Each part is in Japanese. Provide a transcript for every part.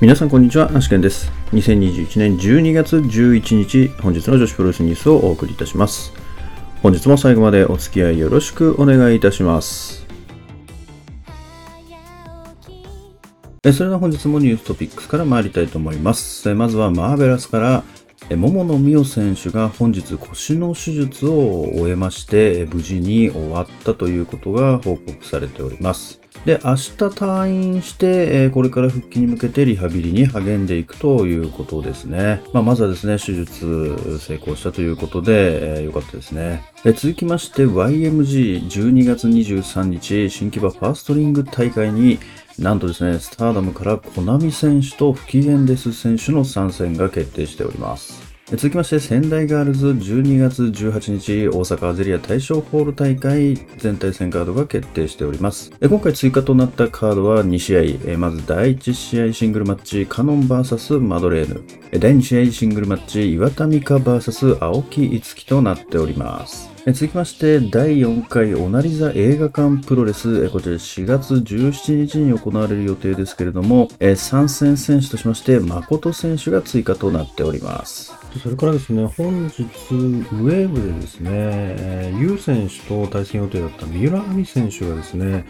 皆さんこんにちは、アシケンです。2021年12月11日、本日の女子プロレスニュースをお送りいたします。本日も最後までお付き合いよろしくお願いいたします。えそれでは本日もニューストピックスから参りたいと思います。えまずはマーベラスから、え桃野美代選手が本日腰の手術を終えまして、無事に終わったということが報告されております。で、明日退院して、えこれから復帰に向けてリハビリに励んでいくということですね。まあ、まずはですね、手術成功したということで、えーよかったですね。で続きまして、YMG12 月23日、新木場ファーストリング大会に、なんとですね、スターダムからコナミ選手と不機嫌デス選手の参戦が決定しております。続きまして、仙台ガールズ12月18日、大阪アゼリア大賞ホール大会全体戦カードが決定しております。今回追加となったカードは2試合。まず第1試合シングルマッチ、カノン VS マドレーヌ。第2試合シングルマッチ、岩田美香 VS 青木いつきとなっております。続きまして、第4回オナリザ映画館プロレス、こちら4月17日に行われる予定ですけれども、参戦選手としまして、誠選手が追加となっております。それからですね、本日、ウェーブでですね、ユウ選手と対戦予定だった三浦亜美選手がですね、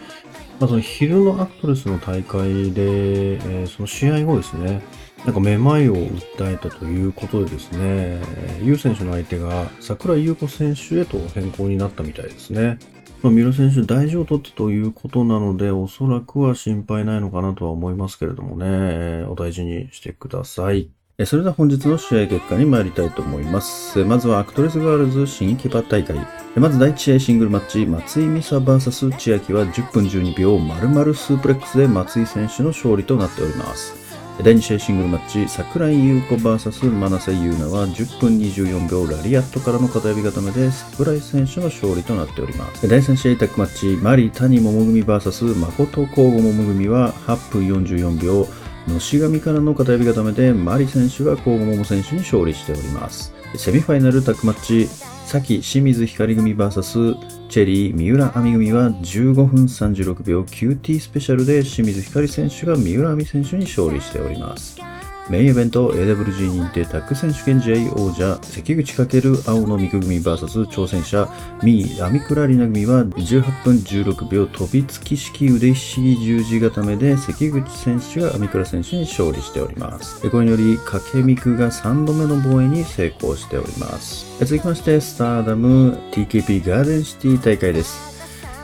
まあ、その昼のアクトレスの大会で、その試合後ですね、なんかめまいを訴えたということでですね、えーユウ選手の相手が桜井優子選手へと変更になったみたいですね。まあ、三浦選手大事を取ったということなので、おそらくは心配ないのかなとは思いますけれどもね、お大事にしてください。それでは本日の試合結果に参りたいと思います。まずはアクトレスガールズ新木場大会。まず第1試合シングルマッチ、松井美沙 VS 千秋は10分12秒丸々スープレックスで松井選手の勝利となっております。第2試合シングルマッチ、桜井優子 VS 真瀬優奈は10分24秒ラリアットからの片エビ固めで桜井選手の勝利となっております。第3試合タッグマッチ、マリ谷桃組 VS 誠光吾桃組は8分44秒のしがみからの片指固めでマリ選手が交互桃選手に勝利しております。セミファイナルタッグマッチ、さき清水光組 VS チェリー三浦亜美組は15分36秒 QT スペシャルで清水光選手が三浦亜美選手に勝利しております。メインイベント AWG 認定タッグ選手権試合王者関口×青野美久組 VS 挑戦者ミー・アミクラリナ組は18分16秒飛びつき式腕ひしぎ十字固めで関口選手がアミクラ選手に勝利しております。これにより掛美久が3度目の防衛に成功しております。続きましてスターダム TKP ガーデンシティ大会です。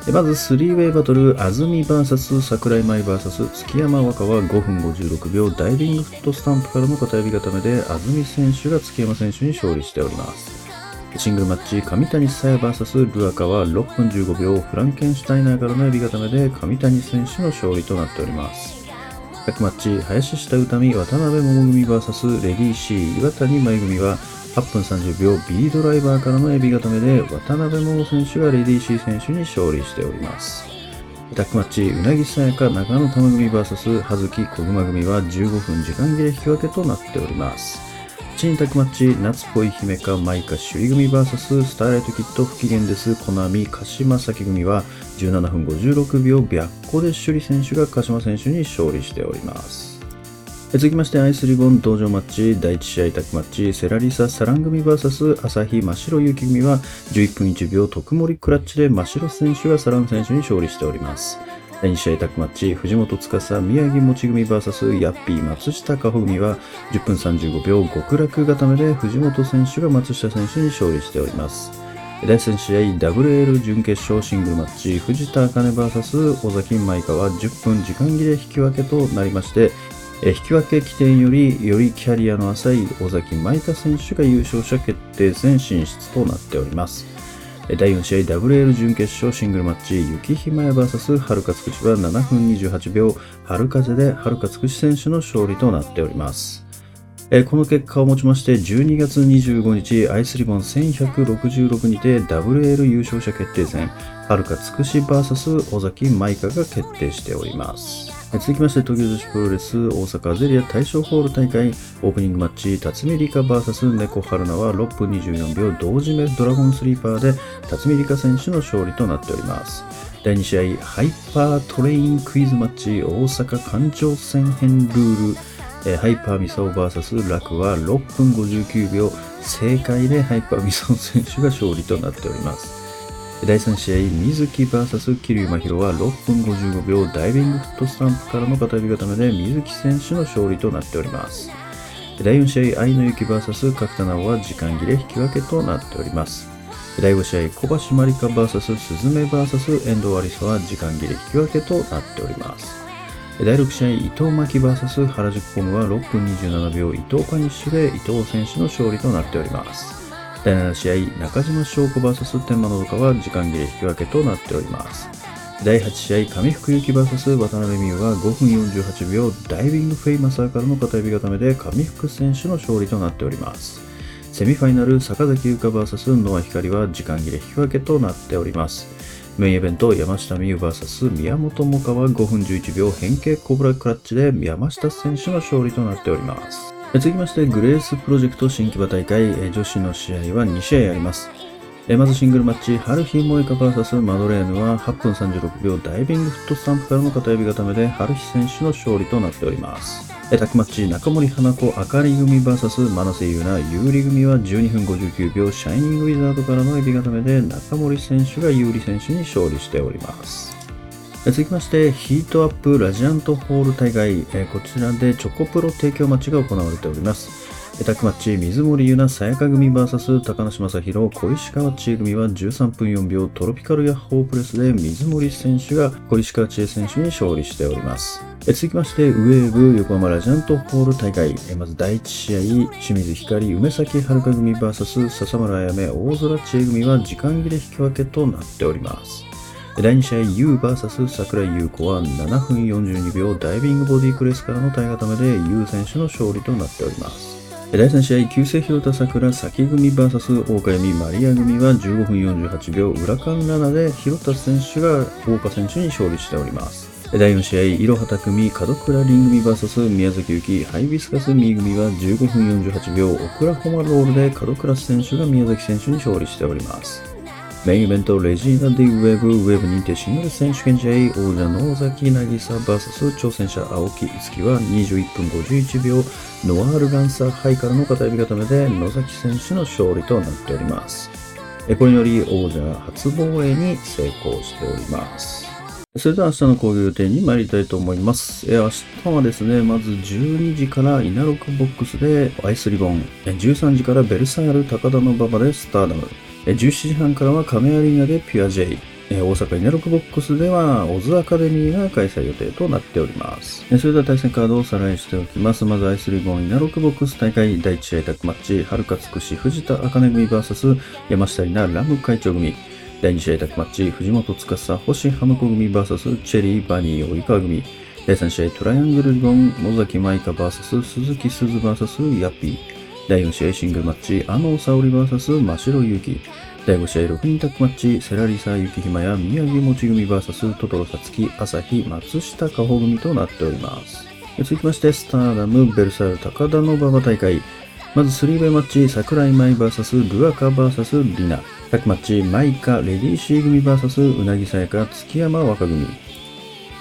まず、スリーウェイバトル、安住 VS 桜井舞 VS 月山若は5分56秒ダイビングフットスタンプからの片指固めで、安住選手が月山選手に勝利しております。シングルマッチ、上谷沙耶 VS ルアカは6分15秒フランケンシュタイナーからの指固めで、上谷選手の勝利となっております。タッグマッチ、林下歌美、渡辺桃組 VS レディー C、岩谷舞組は8分30秒 B ドライバーからのエビ固めで渡辺桃選手がレディー C 選手に勝利しております。タッグマッチ、うなぎさやか中野玉組 VS 葉月小熊組は15分時間切れ引き分けとなっております。チンタッグマッチ、夏恋姫か舞香首里組 VS スターライトキット不機嫌です、コナミ鹿島崎組は17分56秒白虎で首里選手が鹿島選手に勝利しております。続きましてアイスリボン登場マッチ第1試合タッグマッチセラリサ・サラン組 VS 朝日真白ゆき組は11分1秒特盛クラッチで真白選手がサラン選手に勝利しております。第2試合タッグマッチ藤本司宮城もち組 VS ヤッピー松下加穂組は10分35秒極楽固めで藤本選手が松下選手に勝利しております。第3試合 WL 準決勝シングルマッチ藤田茜 VS 尾崎舞香は10分時間切れ引き分けとなりまして引き分け起点よりよりキャリアの浅い尾崎舞香選手が優勝者決定戦進出となっております。第4試合 WL 準決勝シングルマッチ雪ひまや VS はるかつくしは7分28秒春風ではるかつくし選手の勝利となっております。この結果をもちまして12月25日アイスリボン1166にて WL 優勝者決定戦はるかつくし VS 尾崎舞香が決定しております。続きまして、東京女子プロレス大阪ゼリア大賞ホール大会オープニングマッチ、辰巳梨花 VS 猫春菜は6分24秒同時目ドラゴンスリーパーで辰巳リカ選手の勝利となっております。第2試合、ハイパートレインクイズマッチ大阪環状線編ルールえ、ハイパーミサオ VS らくは6分59秒正解でハイパーミサオ選手が勝利となっております。第3試合、瑞希 VS 桐生真弥は6分55秒ダイビングフットスタンプからの片エビ固めで瑞希選手の勝利となっております。第4試合、愛野ユキ VS 角田奈穂は時間切れ引き分けとなっております。第5試合、小橋まりか VS スズメ VS 遠藤アリサは時間切れ引き分けとなっております。第6試合、伊藤真希 VS 原宿コムは6分27秒伊藤カニッシュで伊藤選手の勝利となっております。第7試合、中島翔子 VS 天満のどかは時間切れ引き分けとなっております。第8試合、上福幸 VS 渡辺美優は5分48秒ダイビングフェイマサーからの片指固めで上福選手の勝利となっております。セミファイナル、坂崎優香 VS ノア光は時間切れ引き分けとなっております。メインイベント、山下美優 VS 宮本萌歌は5分11秒変形コブラクラッチで山下選手の勝利となっております。続きまして、グレースプロジェクト新木場大会、女子の試合は2試合あります。まずシングルマッチ、ハルヒモエカ VS マドレーヌは8分36秒ダイビングフットスタンプからの片指固めで、ハルヒ選手の勝利となっております。タックマッチ、中森花子あかり組 VS 真瀬優奈有利組は12分59秒シャイニングウィザードからの指固めで、中森選手が有利選手に勝利しております。続きまして、ヒートアップラジアントホール大会、こちらでチョコプロ提供待ちが行われております。タックマッチ、水森優奈、さやか組 VS 高梨正宏、小石川千恵組は13分4秒トロピカルヤッホープレスで水森選手が小石川千恵選手に勝利しております。続きまして、ウェーブ横浜ラジアントホール大会、まず第1試合、清水光、梅崎遥組 VS 笹村あやめ、大空千恵組は時間切れ引き分けとなっております。第2試合 UVS 桜井優子は7分42秒ダイビングボディクレスからの体固めで U 選手の勝利となっております。第3試合、旧姓広田桜崎組 VS 大岡由美マリア組は15分48秒裏間7で広田選手が大岡選手に勝利しております。第4試合、いろはた組、門倉凛組 VS 宮崎ゆき、ハイビスカスミー組は15分48秒、オクラホマロールで門倉選手が宮崎選手に勝利しております。メインイベント、レジーナ・ディ・ウェブ、ウェブ認定シングル選手権試合、王者の尾崎渚 VS 挑戦者青木樹は21分51秒、ノワール・ガンサーハイからの片指固めで野崎選手の勝利となっております。これにより王者初防衛に成功しております。それでは明日の講義予定に参りたいと思います。明日はですね、まず12時からイナロックボックスでアイスリボン、13時からベルサイル高田の馬場でスターダム、17時半からは亀アリーナでピュア J、大阪イナロックボックスではオズアカデミーが開催予定となっております。それでは対戦カードをおさらいしておきます。まずアイスリボン176BOX大会第1試合タッグマッチ、春輝つくし藤田あかね組 VS 山下りなラム会長組。第2試合タッグマッチ、藤本司星ハム子組 VS チェリーバニー及川組。第3試合トライアングルリボン尾崎妹加 VS 鈴季すず VS ヤッピー。第4試合シングルマッチ、あの沙織 VS 真城ゆき。第5試合6人タッグマッチ、セラリサ雪ひまや宮城もち組 VS トトロサツキ、朝日、松下加穂組となっております。続きまして、スターダム、ベルサイユ高田の馬場大会。まず3ウェイマッチ、桜井舞 VS ルアカ VS リナ。タッグマッチ、マイカ、レディーシー組 VS うなぎさやか、月山若組。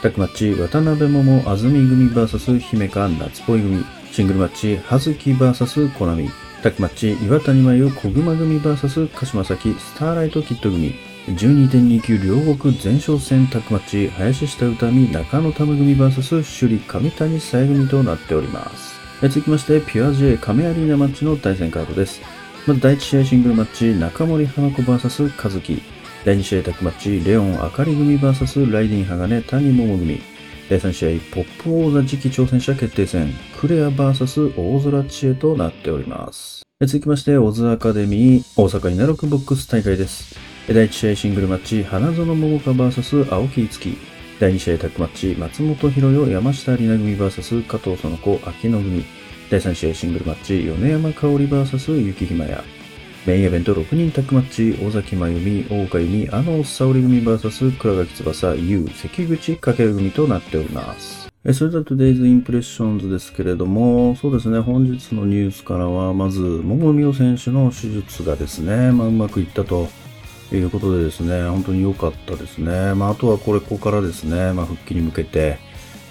タッグマッチ、渡辺桃、安住組 VS 姫香、夏ぽい組。シングルマッチ、葉月 VS コナミ。タッグマッチ、岩谷真由、小熊組 VS 鹿島崎、スターライトキット組。12.29両国前哨戦タッグマッチ、林下歌美、中野タム組 VS 首里上谷さえ組となっております。続きまして、ピュア J 亀アリーナマッチの対戦カードです。まず第1試合シングルマッチ、中森花子 VS 和樹。第2試合タッグマッチ、レオンあかり組 VS ライディン鋼谷桃組。第3試合、ポップ王座次期挑戦者決定戦、クレア VS 大空知恵となっております。続きまして、オズアカデミー大阪稲六ボックス大会です。第1試合シングルマッチ、花園桃香 VS 青木樹。第2試合タッグマッチ、松本博代山下里奈組 VS 加藤園子秋野組。第3試合シングルマッチ、米山香織 VS 雪ひまや。メインイベント6人タッグマッチ、尾崎真由美、大岡由美、あの沙織組 VS 倉垣翼、優、関口かける組となっております。それでは Today's Impressions ですけれども、そうですね、本日のニュースからは、まず、桃美選手の手術がですね、まあ、うまくいったということでですね、本当に良かったですね。まあ、あとはこれ、ここからですね、まあ、復帰に向けて、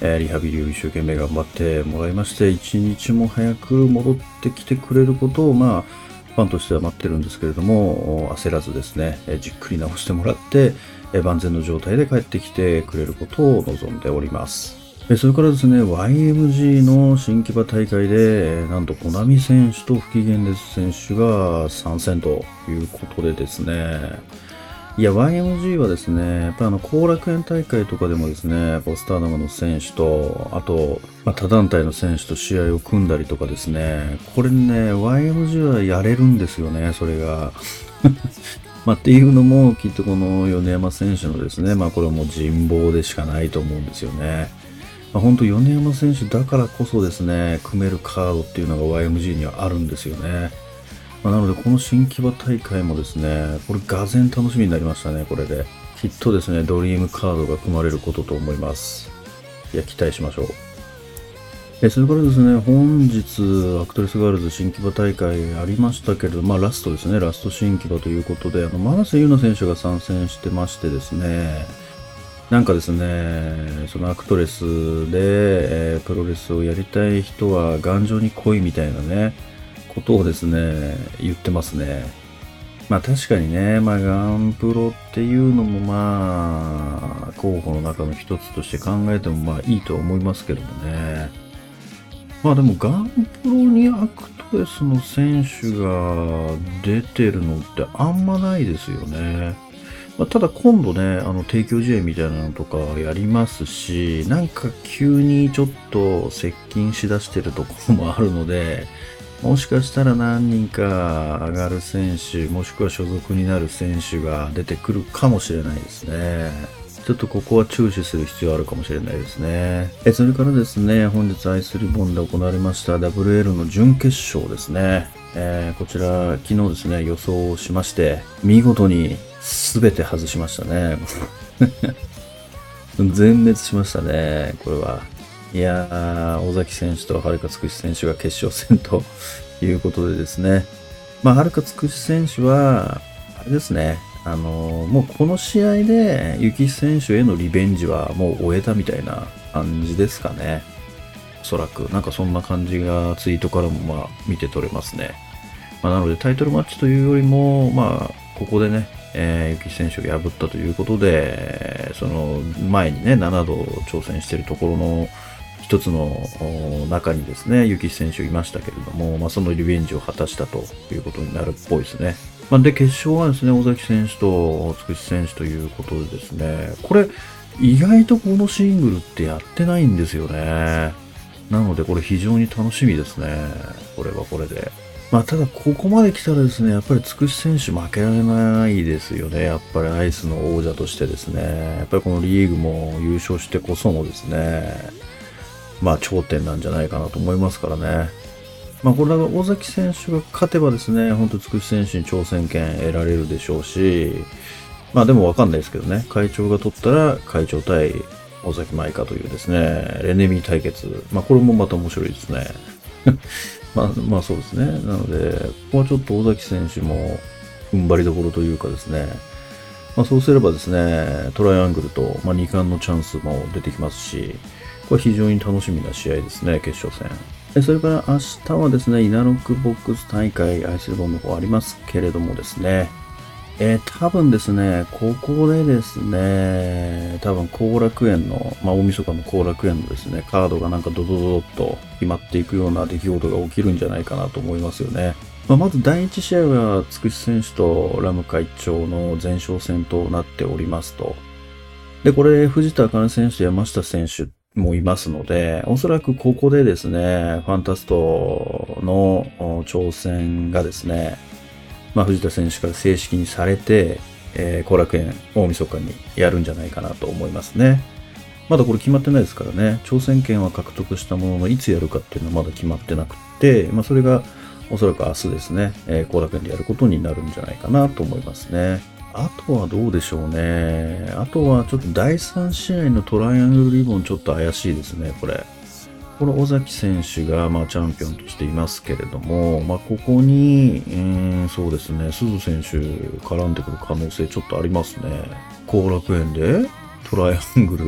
え、リハビリを一生懸命頑張ってもらいまして、一日も早く戻ってきてくれることを、まあ、ファンとしては待ってるんですけれども、焦らずですね、じっくり直してもらって、万全の状態で帰ってきてくれることを望んでおります。それからですね、YMG の新木場大会で、なんと、コナミ選手と不機嫌です選手が参戦ということでですね、いや、YMG はですね、やっぱあの、後楽園大会とかでもですね、ポスターダムの選手と、あと、まあ、他団体の選手と試合を組んだりとかですね、これね、YMG はやれるんですよね、それが。まあ、っていうのも、きっとこの米山選手のですね、まあ、これはもう人望でしかないと思うんですよね。まあ、本当、米山選手だからこそですね、組めるカードっていうのが YMG にはあるんですよね。まあ、なので、この新木場大会もですね、これ、がぜん楽しみになりましたね、これで。きっとですね、ドリームカードが組まれることと思います。いや、期待しましょう。えそれからですね、本日、アクトレスガールズ新木場大会ありましたけれど、まあラストですね、ラスト新木場ということで、あの、真瀬優奈選手が参戦してましてですね、なんかですね、そのアクトレスで、えー、プロレスをやりたい人はガン女に来いみたいなね、ことをですね、言ってますね。まあ確かにね、まあガンプロっていうのもまあ、候補の中の一つとして考えてもまあいいとは思いますけどもね。まあでもガンプロにアクトレスの選手が出てるのってあんまないですよね。まあ、ただ今度ね、あの提供試合みたいなのとかやりますし、なんか急にちょっと接近しだしてるところもあるので、もしかしたら何人か上がる選手、もしくは所属になる選手が出てくるかもしれないですね。ちょっとここは注視する必要あるかもしれないですね。えそれからですね、本日アイスリボンで行われました WL の準決勝ですね。えー、こちら、昨日ですね、予想しまして、見事に全て外しましたね。全滅しましたね、これは。いやー、尾崎選手とはるかつくし選手が決勝戦と いうことでですね。まあ、はるかつくし選手は、あれですね。あのー、もうこの試合で、ゆき選手へのリベンジはもう終えたみたいな感じですかね。おそらく。なんかそんな感じがツイートからもまあ見て取れますね。まあ、なのでタイトルマッチというよりも、まあ、ここでね、えー、ゆき選手が破ったということで、その前にね、7度挑戦しているところの、一つの中にですね、雪選手いましたけれども、まあ、そのリベンジを果たしたということになるっぽいですね。まあ、で、決勝はですね、尾崎選手とつくし選手ということでですね、これ、意外とこのシングルってやってないんですよね。なので、これ非常に楽しみですね。これはこれで。まあ、ただ、ここまで来たらですね、やっぱりつくし選手負けられないですよね。やっぱりアイスの王者としてですね。やっぱりこのリーグも優勝してこそのですね、まあ頂点なんじゃないかなと思いますからね。まあこれだから尾崎選手が勝てばですね、本当つくし選手に挑戦権得られるでしょうし、まあでもわかんないですけどね、会長が取ったら会長対尾崎舞香というですね、レネミー対決。まあこれもまた面白いですね。まあまあそうですね。なので、ここはちょっと尾崎選手も踏ん張りどころというかですね、まあそうすればですね、トライアングルと、まあ、2冠のチャンスも出てきますし、これ非常に楽しみな試合ですね、決勝戦。それから明日はですね、イナロックボックス大会、アイスルボンの方ありますけれどもですね、えー、多分ですね、ここでですね、多分後楽園の、まあ大晦日の後楽園のですね、カードがなんかドドドドッと決まっていくような出来事が起きるんじゃないかなと思いますよね。まあ、まず第1試合は、つくし選手とラム会長の前哨戦となっておりますと。で、これ、藤田茜選手と山下選手もいますので、おそらくここでですね、ファンタストの挑戦がですね、まあ、藤田選手から正式にされて、えー、後楽園大晦日にやるんじゃないかなと思いますね。まだこれ決まってないですからね、挑戦権は獲得したものの、いつやるかっていうのはまだ決まってなくて、まあ、それがおそらく明日ですね、えー、後楽園でやることになるんじゃないかなと思いますね。あとはどうでしょうね。あとはちょっと第3試合のトライアングルリボンちょっと怪しいですね、これ。この尾崎選手が、まあ、チャンピオンとしていますけれども、まあ、ここに、うん、そうですね、鈴選手絡んでくる可能性ちょっとありますね。後楽園でトライアングル。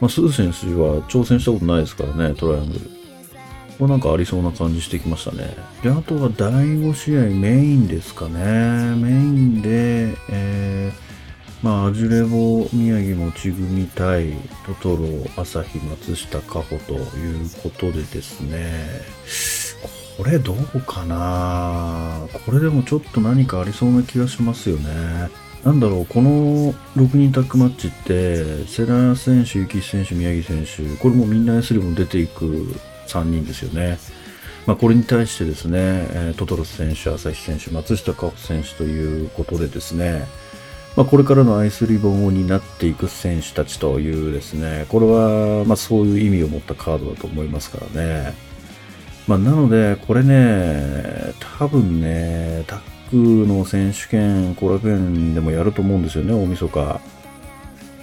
まあ、鈴選手は挑戦したことないですからね、トライアングル。こなんかありそうな感じしてきましたね。で、あとは第5試合メインですかね。メインで、えー、まあ、アジュレボ、宮城もち組対トトロ、朝日、松下、加穂ということでですね。これどうかなこれでもちょっと何かありそうな気がしますよね。なんだろう、この6人タッグマッチって、世良選手、幸選手、宮城選手、これもみんな S リも出ていく3人ですよね。まあ、これに対してですね、え、トトロス選手、朝日選手、松下香穂選手ということでですね、まあ、これからのアイスリボンを担っていく選手たちというですね、これは、まあ、そういう意味を持ったカードだと思いますからね。まあ、なので、これね、多分ね、タッグの選手権、後楽園でもやると思うんですよね、大晦日。ま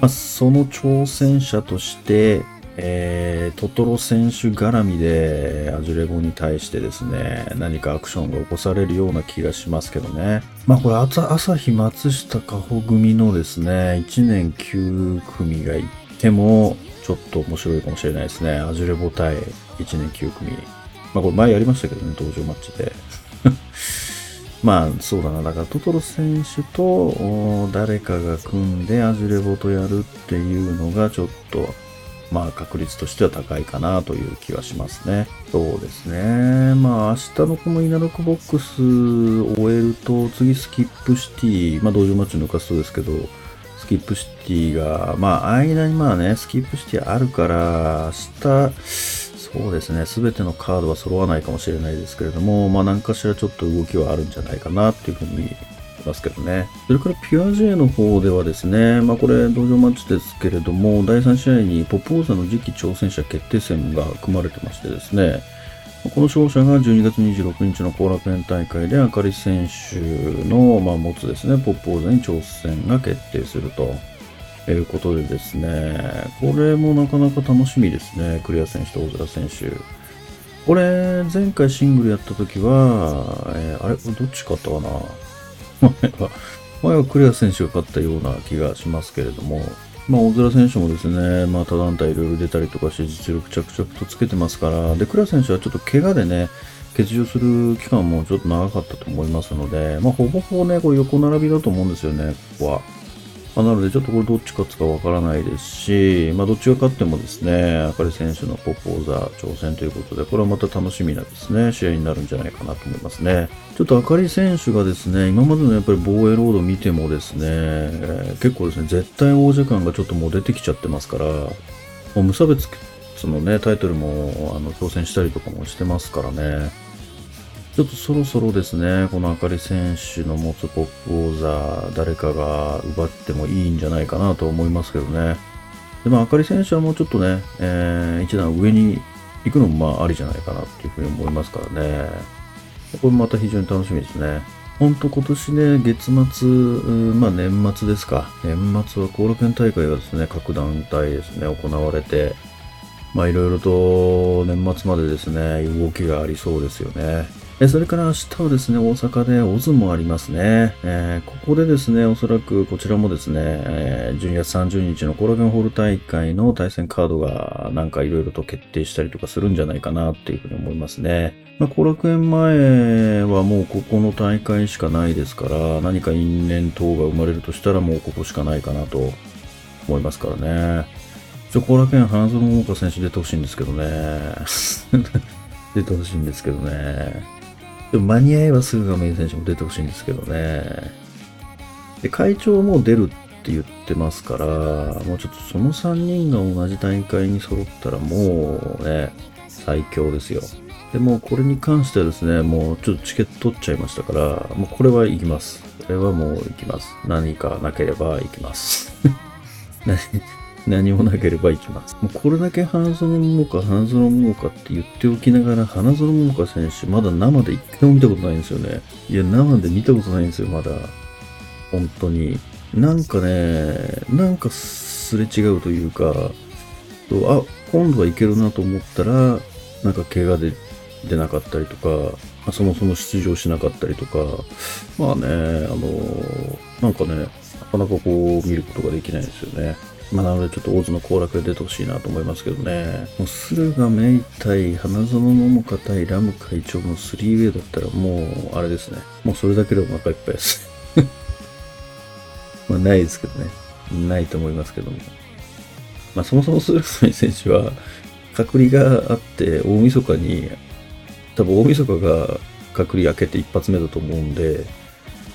あ、その挑戦者として、えー、トトロ選手絡みでアジュレゴに対してですね、何かアクションが起こされるような気がしますけどね。まあこれ、朝日松下加穂組のですね、1年9組がいても、ちょっと面白いかもしれないですね。アジュレボ対1年9組。まあこれ前やりましたけどね、登場マッチで。まあそうだな。だからトトロ選手と誰かが組んでアジュレボとやるっていうのがちょっとまあ確率としては高いかなという気はしますね。そうですね。まあ明日のこの稲六ボックスを終えると次スキップシティ、まあ道場マッチ抜かすとですけど、スキップシティが、まあ間にまあね、スキップシティあるから、明日、そうですね、すべてのカードは揃わないかもしれないですけれども、まあ何かしらちょっと動きはあるんじゃないかなっていうふうにますけどね。それからピュア J の方ではですね、まあこれ同場マッチですけれども、第3試合にポップ王座の次期挑戦者決定戦が組まれてましてですね、この勝者が12月26日の後楽園大会であかり選手の、まあ、持つですね、ポップ王座に挑戦が決定すると。いうことでですね、これもなかなか楽しみですね、クリア選手と大空選手。これ、前回シングルやった時は、えー、あれ？どっち勝ったかな？前は、前はクリア選手が勝ったような気がしますけれども、まあ、大空選手もですね、まあ、他団体いろいろ出たりとかして実力着々とつけてますから、で、クリア選手はちょっと怪我でね、欠場する期間もちょっと長かったと思いますので、まあ、ほぼほぼね、これ横並びだと思うんですよね、ここは。まあ、なので、ちょっとこれどっち勝つかわからないですし、まあ、どっちが勝ってもですね、あかり選手のポップ王座挑戦ということで、これはまた楽しみなですね、試合になるんじゃないかなと思いますね。ちょっとあかり選手がですね、今までのやっぱり防衛ロード見てもですね、えー、結構ですね、絶対王者感がちょっともう出てきちゃってますから、もう無差別のね、タイトルもあの挑戦したりとかもしてますからね、ちょっとそろそろですね、このあかり選手の持つポップ王座、誰かが奪ってもいいんじゃないかなと思いますけどね。で、まあ、あかり選手はもうちょっとね、えー、一段上に行くのもまあありじゃないかなっていうふうに思いますからね。これまた非常に楽しみですね。ほんと今年ね、月末、まあ年末ですか。年末は後楽園大会がですね、各団体ですね、行われて、まあいろいろと年末までですね、動きがありそうですよね。それから明日はですね、大阪でオズもありますね。えー、ここでですね、おそらくこちらもですね、えー、12月30日のコラゲンホール大会の対戦カードがなんかいろいろと決定したりとかするんじゃないかなっていうふうに思いますね。まあ、後楽園前はもうここの大会しかないですから、何か因縁等が生まれるとしたらもうここしかないかなと思いますからね。ちょ、後楽園花園桃香選手出てほしいんですけどね。出てほしいんですけどね。でも間に合えばすぐ画面選手も出てほしいんですけどね。で、会長も出るって言ってますから、もうちょっとその3人が同じ大会に揃ったらもうね、最強ですよ。で、もこれに関してはですね、もうちょっとチケット取っちゃいましたから、もうこれは行きます。これはもう行きます。何かなければ行きます。何もなければ行きます。もうこれだけ花園桃花、花園桃花って言っておきながら、花園桃花選手、まだ生で一回も見たことないんですよね。いや、生で見たことないんですよ、まだ。本当に。なんかね、なんかすれ違うというか、あ、今度はいけるなと思ったら、なんか怪我で出なかったりとか、そもそも出場しなかったりとか、まあね、あの、なんかね、なかなかこう見ることができないですよね。まあ、なのでちょっと大津の行楽で出てほしいなと思いますけどね。もう駿河メイ対花園桃花対ラム会長の 3way だったらもう、あれですね。もうそれだけでお腹いっぱいです。まあ、ないですけどね。ないと思いますけども。まあ、そもそも駿河メイ選手は、隔離があって、大晦日に、多分大晦日が隔離明けて一発目だと思うんで、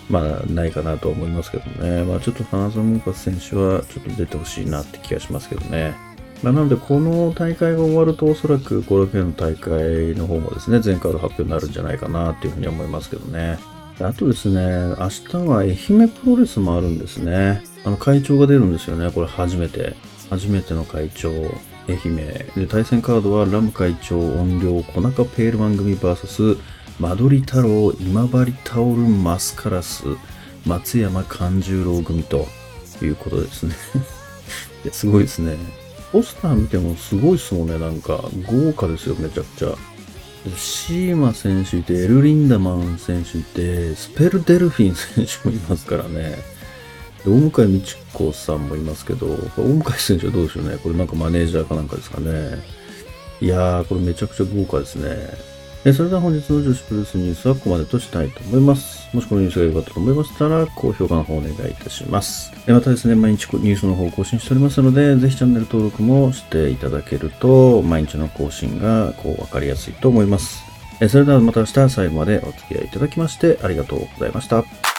まあ、ないかなと思いますけどね。まあ、ちょっと花園桃花選手はちょっと出てほしいなって気がしますけどね。まあ、なので、この大会が終わると、おそらく後楽園の大会の方もですね、全カード発表になるんじゃないかなっていうふうに思いますけどね。あとですね、明日は愛媛プロレスもあるんですね。あの、会長が出るんですよね。これ初めて。初めての会長、愛媛。で、対戦カードはラム会長、音量、小中ペールマン組 VS、間取り太郎、今治タオル、マスカラス、松山勘十郎組ということですね。いやすごいですね。ポスター見てもすごいですもんね。なんか、豪華ですよ、めちゃくちゃ。シーマ選手いて、エル・リンダマン選手いて、スペル・デルフィン選手もいますからね。で大向美智子さんもいますけど、大向井選手はどうでしょうね。これなんかマネージャーかなんかですかね。いやー、これめちゃくちゃ豪華ですね。えそれでは本日の女子プロレスニュースはここまでとしたいと思います。もしこのニュースが良かったと思いましたら、高評価の方お願いいたします。えまたですね、毎日ニュースの方を更新しておりますので、ぜひチャンネル登録もしていただけると、毎日の更新がこう分かりやすいと思います。えそれではまた明日最後までお付き合いいただきましてありがとうございました。